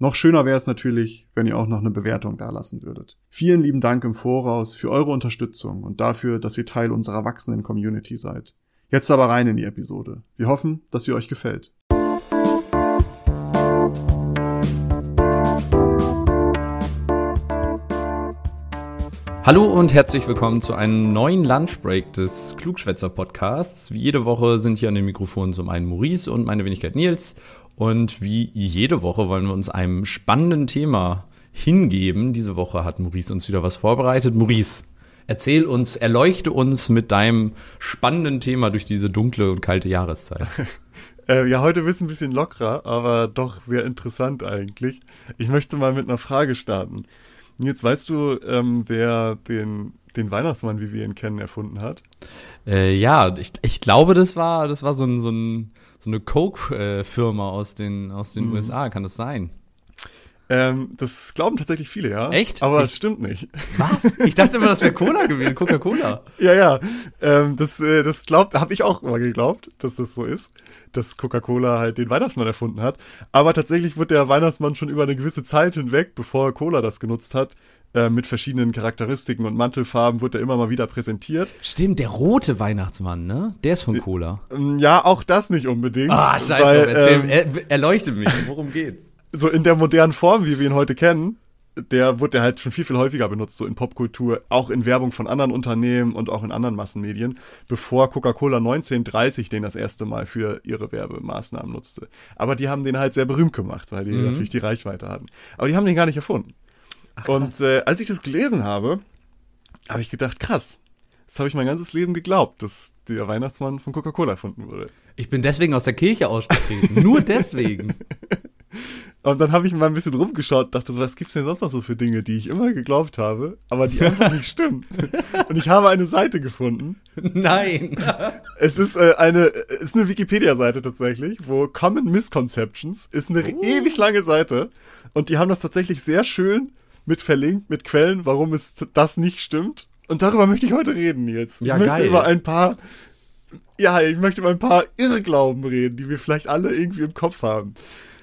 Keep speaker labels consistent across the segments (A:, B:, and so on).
A: Noch schöner wäre es natürlich, wenn ihr auch noch eine Bewertung dalassen würdet. Vielen lieben Dank im Voraus für eure Unterstützung und dafür, dass ihr Teil unserer wachsenden Community seid. Jetzt aber rein in die Episode. Wir hoffen, dass sie euch gefällt.
B: Hallo und herzlich willkommen zu einem neuen Lunchbreak des Klugschwätzer Podcasts. Wie jede Woche sind hier an den Mikrofonen zum einen Maurice und meine Wenigkeit Nils und wie jede Woche wollen wir uns einem spannenden Thema hingeben. Diese Woche hat Maurice uns wieder was vorbereitet. Maurice, erzähl uns, erleuchte uns mit deinem spannenden Thema durch diese dunkle und kalte Jahreszeit.
A: Äh, ja, heute wird es ein bisschen lockerer, aber doch sehr interessant eigentlich. Ich möchte mal mit einer Frage starten. Jetzt weißt du, ähm, wer den, den Weihnachtsmann, wie wir ihn kennen, erfunden hat?
B: Äh, ja, ich, ich glaube, das war, das war so ein, so ein so eine Coke-Firma aus den, aus den mhm. USA, kann das sein?
A: Ähm, das glauben tatsächlich viele, ja.
B: Echt?
A: Aber es stimmt nicht.
B: Was? Ich dachte immer, das wäre Cola gewesen, Coca-Cola.
A: ja, ja. Ähm, das, äh, das glaubt, habe ich auch immer geglaubt, dass das so ist, dass Coca-Cola halt den Weihnachtsmann erfunden hat. Aber tatsächlich wird der Weihnachtsmann schon über eine gewisse Zeit hinweg, bevor Cola das genutzt hat, äh, mit verschiedenen Charakteristiken und Mantelfarben wurde er immer mal wieder präsentiert.
B: Stimmt, der rote Weihnachtsmann, ne? Der ist von Cola.
A: Ähm, ja, auch das nicht unbedingt.
B: Ah, scheiße, weil, erzähl, ähm, er, erleuchte mich, worum geht's?
A: So in der modernen Form, wie wir ihn heute kennen, der wurde halt schon viel, viel häufiger benutzt, so in Popkultur, auch in Werbung von anderen Unternehmen und auch in anderen Massenmedien, bevor Coca-Cola 1930 den das erste Mal für ihre Werbemaßnahmen nutzte. Aber die haben den halt sehr berühmt gemacht, weil die mhm. natürlich die Reichweite hatten. Aber die haben den gar nicht erfunden. Ach, und äh, als ich das gelesen habe, habe ich gedacht, krass, das habe ich mein ganzes Leben geglaubt, dass der Weihnachtsmann von Coca-Cola erfunden wurde.
B: Ich bin deswegen aus der Kirche ausgetreten. Nur deswegen.
A: Und dann habe ich mal ein bisschen rumgeschaut, dachte was gibt's denn sonst noch so für Dinge, die ich immer geglaubt habe, aber die einfach nicht stimmen. Und ich habe eine Seite gefunden.
B: Nein.
A: Es ist äh, eine, es ist eine Wikipedia-Seite tatsächlich, wo Common Misconceptions ist eine oh. ewig lange Seite. Und die haben das tatsächlich sehr schön mit verlinkt, mit Quellen, warum es das nicht stimmt. Und darüber möchte ich heute reden jetzt.
B: Ja,
A: ich möchte
B: geil.
A: über ein paar, ja, ich möchte über ein paar Irrglauben reden, die wir vielleicht alle irgendwie im Kopf haben.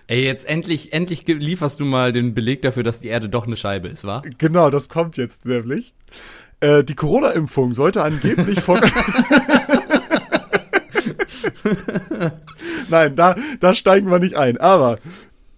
B: Ey, jetzt endlich, endlich lieferst du mal den Beleg dafür, dass die Erde doch eine Scheibe ist, wa?
A: Genau, das kommt jetzt nämlich. Äh, die Corona-Impfung sollte angeblich von. Nein, da, da steigen wir nicht ein. Aber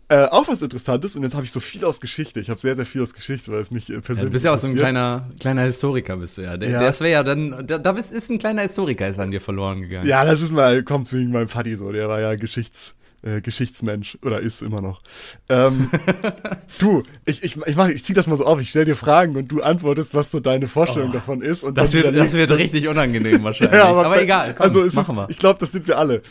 A: äh, auch was Interessantes, und jetzt habe ich so viel aus Geschichte. Ich habe sehr, sehr viel aus Geschichte, weil es mich äh, persönlich. Ja,
B: du bist ja auch so ein kleiner, kleiner Historiker, bist du ja. Ja. Das wäre ja dann, da, da bist, ist ein kleiner Historiker, ist an dir verloren gegangen.
A: Ja, das ist mal, kommt wegen meinem Vati so. Der war ja Geschichts, äh, Geschichtsmensch oder ist immer noch. Ähm, du, ich, ich, ich, mach, ich zieh das mal so auf, ich stell dir Fragen und du antwortest, was so deine Vorstellung oh, davon ist. Und
B: das, wird, das wird richtig unangenehm wahrscheinlich. ja, aber, aber egal,
A: komm, also machen wir. Ich glaube, das sind wir alle.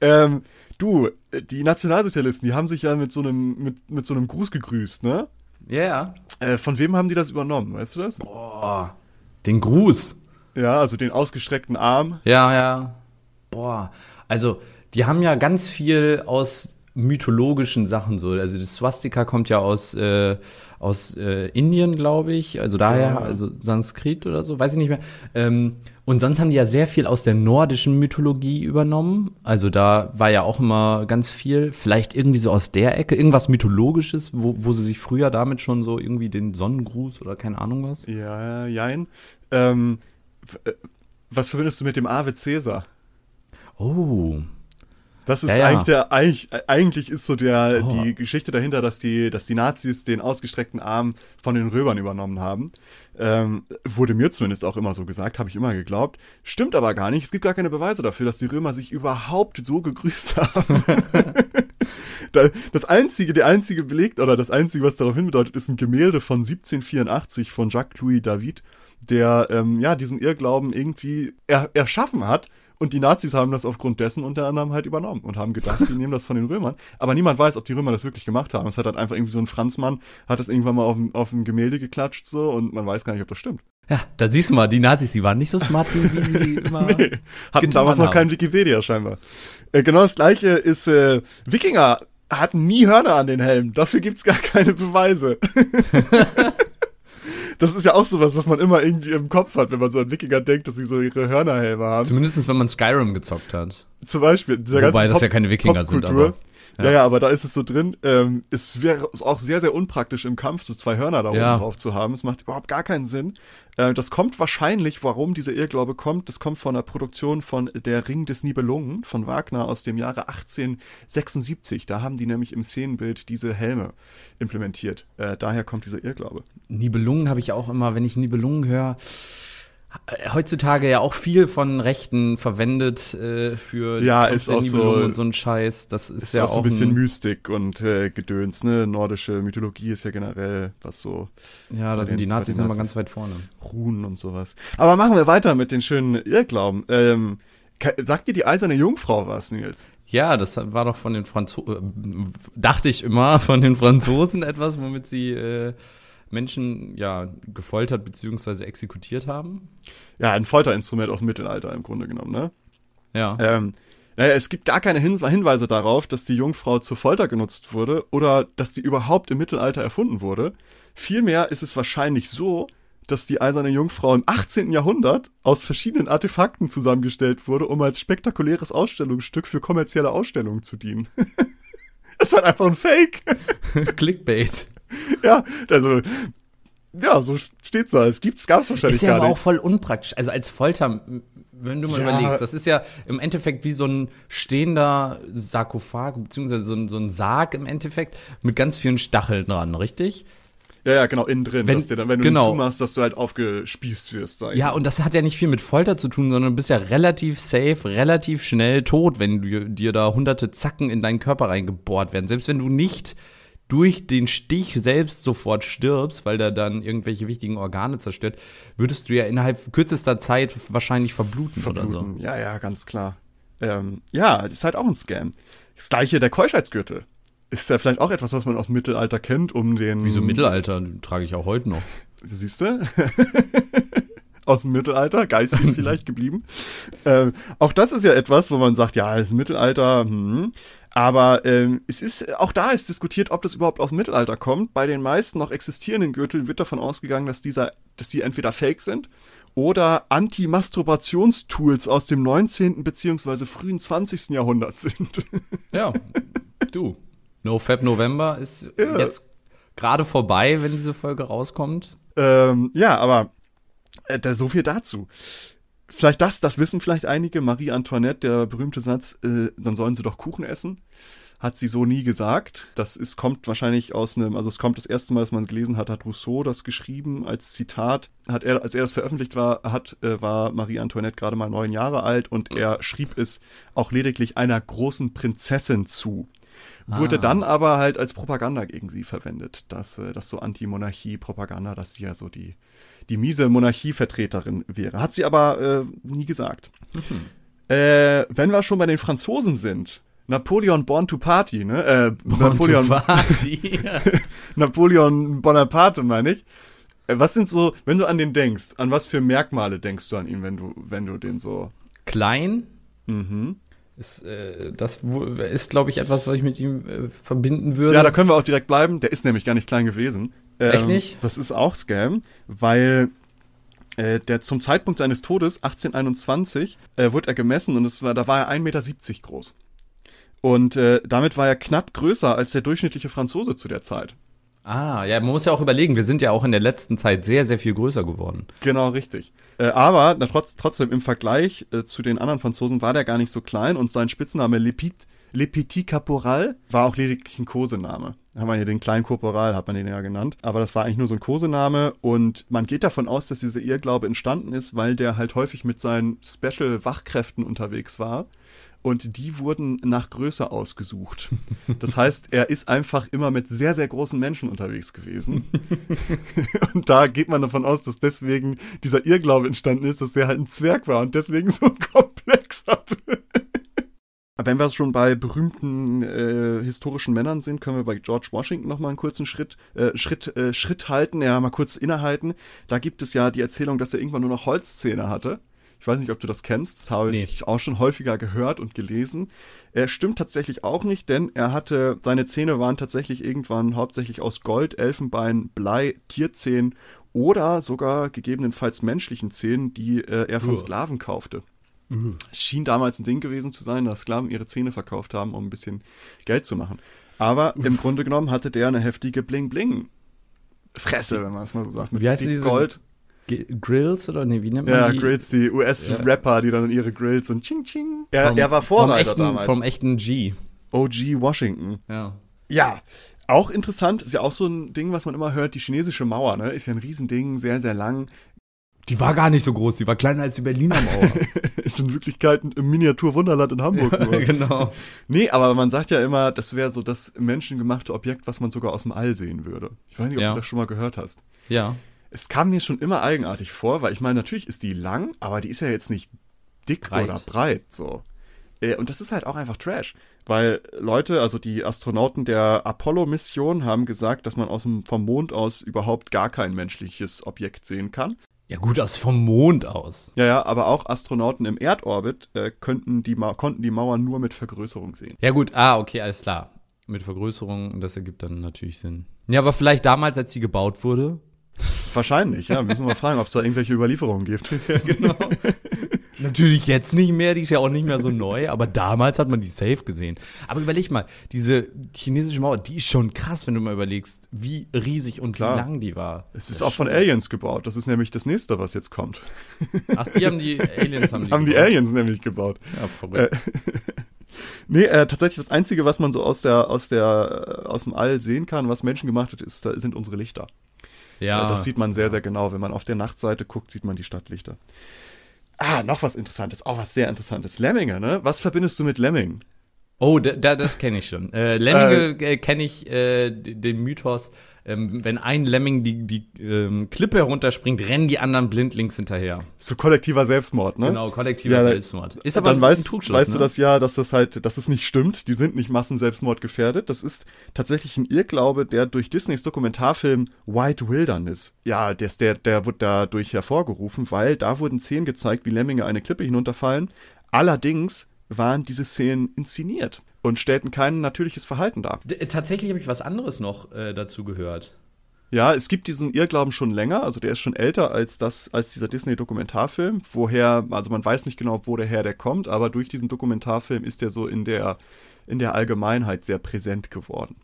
A: Ähm, Du, die Nationalsozialisten, die haben sich ja mit so einem, mit, mit so einem Gruß gegrüßt, ne?
B: Ja, yeah.
A: Äh, von wem haben die das übernommen, weißt du das?
B: Boah, den Gruß.
A: Ja, also den ausgestreckten Arm.
B: Ja, ja. Boah, also die haben ja ganz viel aus mythologischen Sachen so. Also das Swastika kommt ja aus äh, aus äh, Indien, glaube ich. Also daher, ja. also Sanskrit oder so, weiß ich nicht mehr. Ähm, und sonst haben die ja sehr viel aus der nordischen Mythologie übernommen. Also da war ja auch immer ganz viel, vielleicht irgendwie so aus der Ecke, irgendwas Mythologisches, wo, wo sie sich früher damit schon so irgendwie den Sonnengruß oder keine Ahnung was.
A: Ja, jein. Ähm, äh, was verbindest du mit dem Ave Caesar?
B: Oh,
A: das ist ja, eigentlich der, eigentlich, eigentlich ist so der, oh. die Geschichte dahinter, dass die, dass die Nazis den ausgestreckten Arm von den Römern übernommen haben. Ähm, wurde mir zumindest auch immer so gesagt, habe ich immer geglaubt. Stimmt aber gar nicht. Es gibt gar keine Beweise dafür, dass die Römer sich überhaupt so gegrüßt haben. das einzige, der einzige Beleg oder das einzige, was darauf hindeutet, ist ein Gemälde von 1784 von Jacques-Louis David, der ähm, ja diesen Irrglauben irgendwie er, erschaffen hat und die Nazis haben das aufgrund dessen unter anderem halt übernommen und haben gedacht, die nehmen das von den Römern. Aber niemand weiß, ob die Römer das wirklich gemacht haben. Es hat halt einfach irgendwie so ein Franzmann, hat das irgendwann mal auf, auf ein Gemälde geklatscht so und man weiß gar nicht, ob das stimmt.
B: Ja, da siehst du mal, die Nazis, die waren nicht so smart, wie sie immer
A: nee, hatten damals noch
B: haben.
A: kein Wikipedia scheinbar. Äh, genau das gleiche ist, äh, Wikinger hatten nie Hörner an den Helmen. Dafür gibt's gar keine Beweise. das ist ja auch sowas, was man immer irgendwie im Kopf hat, wenn man so an Wikinger denkt, dass sie so ihre Hörnerhelme haben.
B: Zumindest wenn man Skyrim gezockt hat.
A: Zum Beispiel.
B: Wobei das ja keine Wikinger sind, aber.
A: Ja. ja, aber da ist es so drin. Ähm, es wäre auch sehr, sehr unpraktisch im Kampf, so zwei Hörner da oben
B: Ja.
A: drauf zu haben. Es macht überhaupt gar keinen Sinn. Äh, das kommt wahrscheinlich, warum dieser Irrglaube kommt, das kommt von der Produktion von Der Ring des Nibelungen von Wagner aus dem Jahre 1876. Da haben die nämlich im Szenenbild diese Helme implementiert. Äh, daher kommt dieser Irrglaube.
B: Nibelungen habe ich auch immer, wenn ich Nibelungen höre, heutzutage ja auch viel von Rechten verwendet äh, für
A: Ja, ist auch so-
B: und so ein Scheiß. Das ist,
A: Ist
B: ja
A: auch so ein bisschen
B: ein,
A: Mystik und äh, Gedöns, ne? Nordische Mythologie ist ja generell was so
B: Ja, da sind die Nazis immer ganz weit vorne.
A: Runen und sowas. Aber machen wir weiter mit den schönen Irrglauben. Ähm, sagt dir die eiserne Jungfrau was, Nils?
B: Ja, das war doch von den Franzosen, dachte ich immer, von den Franzosen etwas, womit sie äh, Menschen ja gefoltert bzw. exekutiert haben.
A: Ja, ein Folterinstrument aus dem Mittelalter im Grunde genommen, ne?
B: Ja.
A: Ähm, naja, es gibt gar keine Hin Hinweise darauf, dass die Jungfrau zur Folter genutzt wurde oder dass die überhaupt im Mittelalter erfunden wurde. Vielmehr ist es wahrscheinlich so, dass die eiserne Jungfrau im 18. Jahrhundert aus verschiedenen Artefakten zusammengestellt wurde, um als spektakuläres Ausstellungsstück für kommerzielle Ausstellungen zu dienen. das ist halt einfach ein Fake.
B: Clickbait.
A: ja, also, ja, so steht's da. Es gibt's, gab's wahrscheinlich
B: Ist ja
A: gar
B: aber auch
A: nicht.
B: voll unpraktisch. Also als Folter, wenn du mal
A: Ja.
B: überlegst, das ist ja im Endeffekt wie so ein stehender Sarkophag, beziehungsweise so ein, so ein Sarg im Endeffekt mit ganz vielen Stacheln dran, richtig?
A: Ja, ja, genau, innen drin.
B: Wenn-
A: dann, wenn du
B: genau.
A: zumachst, dass du halt aufgespießt wirst, sag ich
B: Ja,
A: mal.
B: und das hat ja nicht viel mit Folter zu tun, sondern du bist ja relativ safe, relativ schnell tot, wenn du, dir da hunderte Zacken in deinen Körper reingebohrt werden. Selbst wenn du nicht durch den Stich selbst sofort stirbst, weil der dann irgendwelche wichtigen Organe zerstört, würdest du ja innerhalb kürzester Zeit wahrscheinlich verbluten, oder so.
A: Verbluten. Ja, ja, ganz klar. Ähm, ja, das ist halt auch ein Scam. Das gleiche der Keuschheitsgürtel. Ist ja vielleicht auch etwas, was man aus dem Mittelalter kennt, um den.
B: Wieso Mittelalter? Trage ich auch heute noch.
A: Siehst du? aus dem Mittelalter, geistig vielleicht geblieben. Ähm, auch das ist ja etwas, wo man sagt, ja, das Mittelalter, hm. Aber ähm, es ist, auch da ist diskutiert, ob das überhaupt aus dem Mittelalter kommt. Bei den meisten noch existierenden Gürteln wird davon ausgegangen, dass dieser, dass die entweder fake sind oder Anti-Masturbationstools aus dem 19. beziehungsweise frühen 20. Jahrhundert sind.
B: Ja, du. No Fab November ist
A: Ja.
B: jetzt gerade vorbei, wenn diese Folge rauskommt.
A: ähm, ja, aber äh, da, so viel dazu. Vielleicht das, das wissen vielleicht einige. Marie Antoinette, der berühmte Satz, äh, dann sollen sie doch Kuchen essen, hat sie so nie gesagt. Das ist, kommt wahrscheinlich aus einem, also es kommt das erste Mal, dass man es gelesen hat, hat Rousseau das geschrieben als Zitat. Hat er, als er das veröffentlicht war, hat, äh, war Marie Antoinette gerade mal neun Jahre alt und er schrieb es auch lediglich einer großen Prinzessin zu. Wurde
B: Ah.
A: dann aber halt als Propaganda gegen sie verwendet. Das, äh, das so Anti-Monarchie-Propaganda, dass sie ja so die, die miese Monarchievertreterin wäre. Hat sie aber äh, nie gesagt. Äh, wenn wir schon bei den Franzosen sind, Napoleon Born to Party, ne? Äh, Napoleon,
B: Party.
A: Napoleon Bonaparte, meine ich. Äh, was sind so, wenn du an den denkst, an was für Merkmale denkst du an ihn, wenn du, wenn du den so.
B: Klein.
A: Mhm.
B: Ist, äh, das ist, glaube ich, etwas, was ich mit ihm äh, verbinden würde.
A: Ja, da können wir auch direkt bleiben. Der ist nämlich gar nicht klein gewesen. Ähm,
B: Echt nicht?
A: Das ist auch Scam, weil äh, der zum Zeitpunkt seines Todes, 1821, äh, wurde er gemessen und es war, da war er 1,70 Meter groß. Und äh, damit war er knapp größer als der durchschnittliche Franzose zu der Zeit.
B: ah, ja, man muss ja auch überlegen, wir sind ja auch in der letzten Zeit sehr, sehr viel größer geworden.
A: Genau, richtig. Äh, aber na, trotz, trotzdem im Vergleich äh, zu den anderen Franzosen war der gar nicht so klein und sein Spitzname Le Pit, Le Petit Caporal war auch lediglich ein Kosename. Haben wir ja den kleinen Korporal, hat man den ja genannt. Aber das war eigentlich nur so ein Kosename und man geht davon aus, dass dieser Irrglaube entstanden ist, weil der halt häufig mit seinen Special-Wachkräften unterwegs war. Und die wurden nach Größe ausgesucht. Das heißt, er ist einfach immer mit sehr, sehr großen Menschen unterwegs gewesen. Und da geht man davon aus, dass deswegen dieser Irrglaube entstanden ist, dass er halt ein Zwerg war und deswegen so einen Komplex hatte. Wenn wir schon bei berühmten äh, historischen Männern sind, können wir bei George Washington noch mal einen kurzen Schritt, äh, Schritt, äh, Schritt halten, ja, mal kurz innehalten. Da gibt es ja die Erzählung, dass er irgendwann nur noch Holzzähne hatte. Ich weiß nicht, ob du das kennst, das habe
B: Nee.
A: ich auch schon häufiger gehört und gelesen. Er stimmt tatsächlich auch nicht, denn er hatte, seine Zähne waren tatsächlich irgendwann hauptsächlich aus Gold, Elfenbein, Blei, Tierzähnen oder sogar gegebenenfalls menschlichen Zähnen, die äh, er von. Sklaven kaufte. Schien damals ein Ding gewesen zu sein, dass Sklaven ihre Zähne verkauft haben, um ein bisschen Geld zu machen. Aber im Grunde genommen hatte der eine heftige Bling-Bling-Fresse, wenn man es mal so sagt. Mit
B: Wie heißen
A: dick
B: diese-
A: Gold.
B: G Grills oder nee, wie nennt man
A: Ja,
B: die?
A: Grills, die US-Rapper, die dann ihre Grills und Ching Ching. Er,
B: Vom-
A: er war
B: vom
A: Vorreiter
B: echten,
A: damals.
B: Vom echten G.
A: OG Washington.
B: Ja.
A: Ja, auch interessant, ist ja auch so ein Ding, was man immer hört, die chinesische Mauer, ne? Ist ja ein Riesending, sehr, sehr lang.
B: Die war gar nicht so groß, die war kleiner als die Berliner Mauer.
A: Ist in Wirklichkeit ein Miniatur-Wunderland in Hamburg nur.
B: genau.
A: Nee, aber man sagt ja immer, das wäre so das menschengemachte Objekt, was man sogar aus dem All sehen würde. Ich weiß nicht, ob
B: Ja.
A: du das schon mal gehört hast.
B: Ja.
A: Es kam mir schon immer eigenartig vor, weil ich meine, natürlich ist die lang, aber die ist ja jetzt nicht dick
B: Breit.
A: oder breit, so. Äh, Und das ist halt auch einfach Trash. Weil Leute, also die Astronauten der Apollo-Mission haben gesagt, dass man aus dem, vom Mond aus überhaupt gar kein menschliches Objekt sehen kann.
B: Ja gut, aus vom Mond aus.
A: Ja, ja, aber auch Astronauten im Erdorbit äh, könnten die Ma konnten die Mauer nur mit Vergrößerung sehen.
B: Ja gut, ah, okay, alles klar. Mit Vergrößerung, das ergibt dann natürlich Sinn. Ja, aber vielleicht damals, als sie gebaut wurde.
A: Wahrscheinlich, ja. Müssen wir mal fragen, ob es da irgendwelche Überlieferungen gibt. genau.
B: Natürlich jetzt nicht mehr, die ist ja auch nicht mehr so neu, aber damals hat man die safe gesehen. Aber überleg mal, diese chinesische Mauer, die ist schon krass, wenn du mal überlegst, wie riesig und
A: Klar.
B: wie lang die war.
A: Es ist auch von Aliens gebaut. Das ist nämlich das nächste, was jetzt kommt.
B: Ach, die haben die Aliens haben
A: Das
B: die,
A: haben die. Aliens nämlich gebaut.
B: Ja, verrückt.
A: Nee, äh, tatsächlich das Einzige, was man so aus der, aus der, äh, aus dem All sehen kann, was Menschen gemacht hat, ist, da sind unsere Lichter.
B: ja,
A: Äh, Das sieht man sehr, sehr genau. Wenn man auf der Nachtseite guckt, sieht man die Stadtlichter. Ah, noch was Interessantes, auch was sehr Interessantes. Lemminge, ne? Was verbindest du mit Lemming?
B: Oh, da, da, das kenne ich schon. Äh, Lemminge äh, kenne ich äh, den Mythos, ähm, wenn ein Lemming die, die ähm, Klippe herunterspringt, rennen die anderen blindlings hinterher.
A: So kollektiver Selbstmord, ne?
B: Genau, kollektiver
A: Ja,
B: Selbstmord. Ist aber
A: dann weißt,
B: Trugschluss,
A: weißt du
B: ne?
A: das ja, dass das halt, dass es nicht stimmt. Die sind nicht Massenselbstmord gefährdet. Das ist tatsächlich ein Irrglaube, der durch Disneys Dokumentarfilm White Wilderness, ja, der, der, der wird dadurch hervorgerufen, weil da wurden Szenen gezeigt, wie Lemminge eine Klippe hinunterfallen. Allerdings waren diese Szenen inszeniert und stellten kein natürliches Verhalten dar.
B: D- Tatsächlich habe ich was anderes noch äh, dazu gehört.
A: Ja, es gibt diesen Irrglauben schon länger, also der ist schon älter als das, als dieser Disney-Dokumentarfilm. Woher, also man weiß nicht genau, wo der her der kommt, aber durch diesen Dokumentarfilm ist der so in der, in der Allgemeinheit sehr präsent geworden.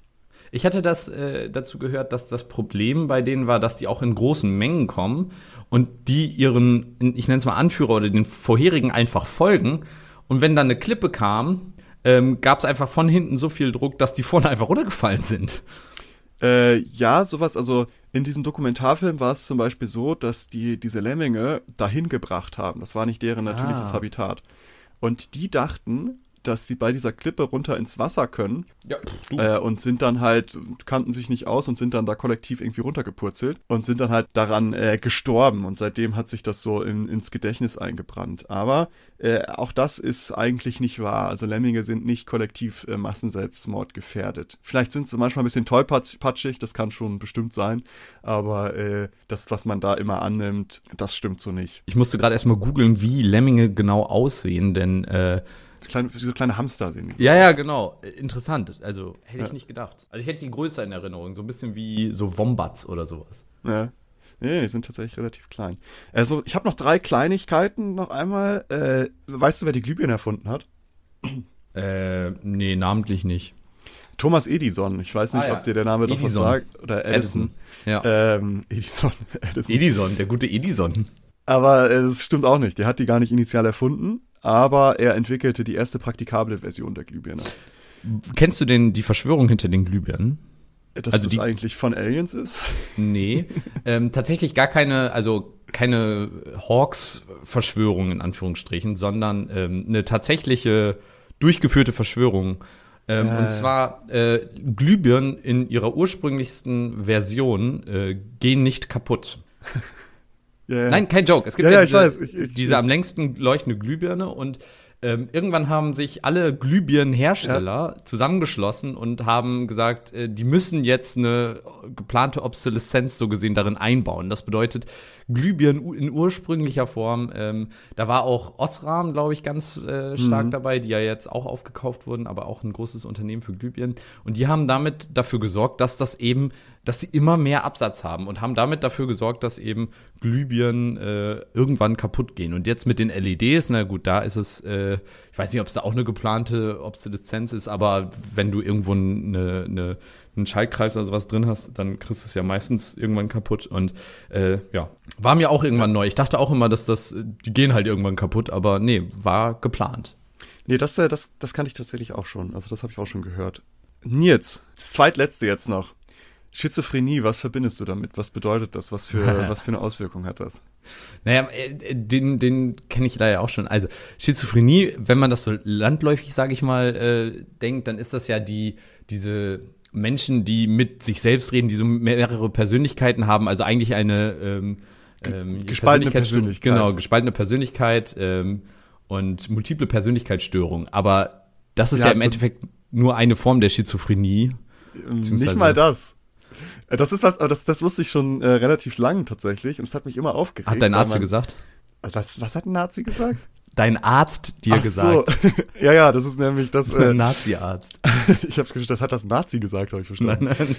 B: Ich hatte das äh, dazu gehört, dass das Problem bei denen war, dass die auch in großen Mengen kommen und die ihren, ich nenne es mal Anführer oder den vorherigen einfach folgen. Und wenn dann eine Klippe kam, ähm, gab es einfach von hinten so viel Druck, dass die vorne einfach runtergefallen sind.
A: Äh, ja, sowas, also in diesem Dokumentarfilm war es zum Beispiel so, dass die diese Lemminge dahin gebracht haben. Das war nicht deren natürliches
B: Ah.
A: Habitat. Und die dachten, dass sie bei dieser Klippe runter ins Wasser können
B: Ja,
A: äh, und sind dann halt, kannten sich nicht aus und sind dann da kollektiv irgendwie runtergepurzelt und sind dann halt daran äh, gestorben und seitdem hat sich das so in, ins Gedächtnis eingebrannt. Aber äh, auch das ist eigentlich nicht wahr. Also Lemminge sind nicht kollektiv äh, Massenselbstmord gefährdet. Vielleicht sind sie manchmal ein bisschen tollpatschig, das kann schon bestimmt sein, aber äh, das, was man da immer annimmt, das stimmt so nicht.
B: Ich musste gerade erstmal googeln, wie Lemminge genau aussehen, denn äh,
A: kleine, wie so kleine Hamster sehen
B: ja, ja, genau. Interessant. Also hätte ich
A: Ja.
B: nicht gedacht. Also ich hätte die größer in Erinnerung, so ein bisschen wie so Wombats oder sowas.
A: Ja. Nee, die sind tatsächlich relativ klein. Also, ich habe noch drei Kleinigkeiten noch einmal. Äh, weißt du, wer die Glühbirne erfunden hat?
B: Äh, nee, namentlich nicht.
A: Thomas Edison. Ich weiß nicht,
B: Ah, ja.
A: ob dir der Name doch was
B: Edison.
A: sagt. Oder Edison.
B: Ja.
A: Ähm, Edison. Edison.
B: Edison, der gute Edison.
A: Aber äh, das stimmt auch nicht. Der hat die gar nicht initial erfunden. Aber er entwickelte die erste praktikable Version der Glühbirne.
B: Kennst du denn die Verschwörung hinter den Glühbirnen?
A: Dass
B: Also
A: das eigentlich von Aliens ist?
B: Nee, ähm, tatsächlich gar keine, also keine Hawks-Verschwörung in Anführungsstrichen, sondern ähm, eine tatsächliche durchgeführte Verschwörung. Ähm,
A: Äh.
B: Und zwar äh, Glühbirnen in ihrer ursprünglichsten Version äh, gehen nicht kaputt.
A: Ja, ja.
B: Nein, kein Joke. Es gibt
A: Ja,
B: ja, diese,
A: weiß. Ich- ich-
B: diese
A: ich-
B: am längsten leuchtende Glühbirne und ähm, irgendwann haben sich alle Glühbirnenhersteller zusammengeschlossen und haben gesagt, äh, die müssen jetzt eine geplante Obsoleszenz so gesehen darin einbauen. Das bedeutet, Glühbirnen in ursprünglicher Form, ähm, da war auch Osram, glaube ich, ganz äh, stark mhm. dabei, die ja jetzt auch aufgekauft wurden, aber auch ein großes Unternehmen für Glühbirnen. Und die haben damit dafür gesorgt, dass das eben dass sie immer mehr Absatz haben und haben damit dafür gesorgt, dass eben Glühbirnen äh, irgendwann kaputt gehen. Und jetzt mit den LEDs, na gut, da ist es, äh, ich weiß nicht, ob es da auch eine geplante Obsoleszenz ist, aber wenn du irgendwo eine, eine, einen Schaltkreis oder sowas drin hast, dann kriegst du es ja meistens irgendwann kaputt. Und äh, ja, war mir auch irgendwann neu. Ich dachte auch immer, dass das, die gehen halt irgendwann kaputt, aber nee, war geplant.
A: Nee, das, äh, das, das kann ich tatsächlich auch schon. Also das habe ich auch schon gehört. Nils, das zweitletzte jetzt noch. Schizophrenie, was verbindest du damit? Was bedeutet das? Was für, was für eine Auswirkung hat das?
B: Naja, äh, den, den kenne ich leider auch schon. Also Schizophrenie, wenn man das so landläufig, sage ich mal, äh, denkt, dann ist das ja die, diese Menschen, die mit sich selbst reden, die so mehrere Persönlichkeiten haben, also eigentlich eine ähm,
A: ähm, gespaltene Persönlichkeit.
B: Genau, gespaltene Persönlichkeit ähm, und multiple Persönlichkeitsstörung. Aber das ist ja, ja im Endeffekt nur eine Form der Schizophrenie.
A: Nicht mal das. Äh, das ist was, aber das, das wusste ich schon äh, relativ lang tatsächlich und es hat mich immer aufgeregt.
B: Hat dein Arzt man, gesagt?
A: Was, was hat ein Nazi gesagt?
B: Dein Arzt dir Ach gesagt.
A: So. ja, ja, das ist nämlich das.
B: Äh, Nazi-Arzt.
A: ich habe das hat das Nazi gesagt, habe ich verstanden. Nein, nein.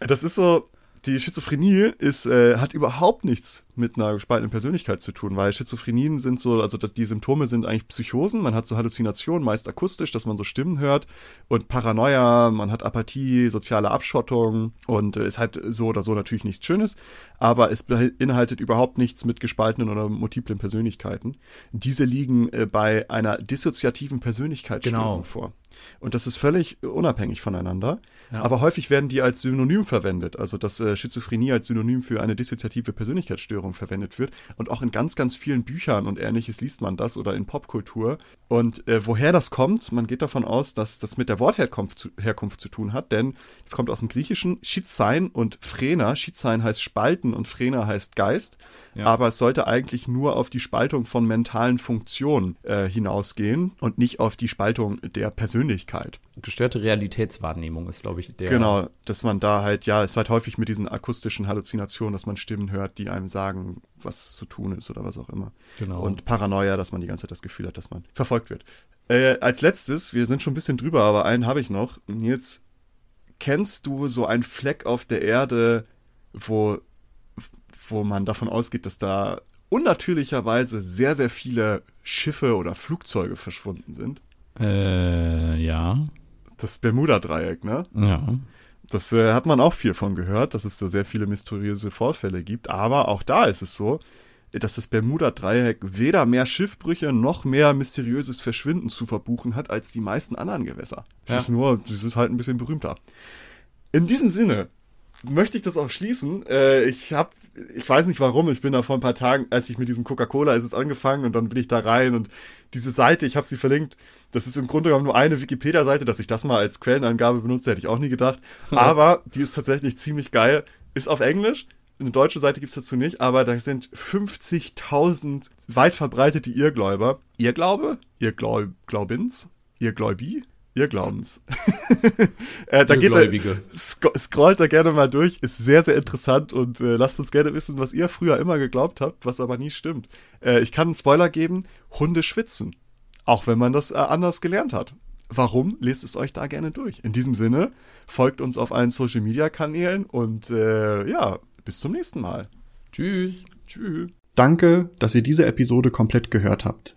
A: Das ist so, die Schizophrenie ist, äh, hat überhaupt nichts mit einer gespaltenen Persönlichkeit zu tun, weil Schizophrenien sind so, also die Symptome sind eigentlich Psychosen, man hat so Halluzinationen, meist akustisch, dass man so Stimmen hört und Paranoia, man hat Apathie, soziale Abschottung und äh, ist halt so oder so natürlich nichts Schönes, aber es beinhaltet überhaupt nichts mit gespaltenen oder multiplen Persönlichkeiten. Diese liegen äh, bei einer dissoziativen Persönlichkeitsstörung genau. vor. Und das ist völlig unabhängig voneinander. Ja. Aber häufig werden die als Synonym verwendet. Also dass äh, Schizophrenie als Synonym für eine dissoziative Persönlichkeitsstörung verwendet wird. Und auch in ganz, ganz vielen Büchern und ähnliches liest man das oder in Popkultur. Und äh, woher das kommt, man geht davon aus, dass das mit der Wortherkunft zu, Herkunft zu tun hat, denn es kommt aus dem Griechischen Schizein und Phrena. Schizein heißt Spalten und Phrena heißt Geist. Ja. Aber es sollte eigentlich nur auf die Spaltung von mentalen Funktionen äh, hinausgehen und nicht auf die Spaltung der Persönlichkeit.
B: Gestörte Realitätswahrnehmung ist, glaube ich, der.
A: Genau, dass man da halt, ja, es wird häufig mit diesen akustischen Halluzinationen, dass man Stimmen hört, die einem sagen, was zu tun ist oder was auch immer. Genau. Und Paranoia, dass man die ganze Zeit das Gefühl hat, dass man verfolgt wird. Äh, als letztes, wir sind schon ein bisschen drüber, aber einen habe ich noch. Jetzt kennst du so einen Fleck auf der Erde, wo wo man davon ausgeht, dass da unnatürlicherweise sehr, sehr viele Schiffe oder Flugzeuge verschwunden sind.
B: Äh, ja.
A: Das Bermuda-Dreieck, ne?
B: Ja.
A: Das äh, hat man auch viel von gehört, dass es da sehr viele mysteriöse Vorfälle gibt. Aber auch da ist es so, dass das Bermuda-Dreieck weder mehr Schiffbrüche noch mehr mysteriöses Verschwinden zu verbuchen hat als die meisten anderen Gewässer. Es ja. ist nur, es ist halt ein bisschen berühmter. In diesem Sinne möchte ich das auch schließen. Äh, ich habe, ich weiß nicht warum, ich bin da vor ein paar Tagen, als ich mit diesem Coca-Cola ist es angefangen und dann bin ich da rein und diese Seite, ich habe sie verlinkt, das ist im Grunde genommen nur eine Wikipedia-Seite, dass ich das mal als Quellenangabe benutze, hätte ich auch nie gedacht. Aber die ist tatsächlich ziemlich geil. Ist auf Englisch, eine deutsche Seite gibt's dazu nicht, aber da sind 50.000 weit verbreitete Irrgläuber. Irrglaube? Irrglaub, Glaubins? Irrgläubi? Ihr Glaubens. äh, da geht er, sc scrollt da gerne mal durch, ist sehr, sehr interessant und äh, lasst uns gerne wissen, was ihr früher immer geglaubt habt, was aber nie stimmt. Äh, ich kann einen Spoiler geben, Hunde schwitzen. Auch wenn man das äh, anders gelernt hat. Warum? Lest es euch da gerne durch. In diesem Sinne, folgt uns auf allen Social Media Kanälen und äh, ja, bis zum nächsten Mal.
B: Tschüss.
A: Tschüss. Danke, dass ihr diese Episode komplett gehört habt.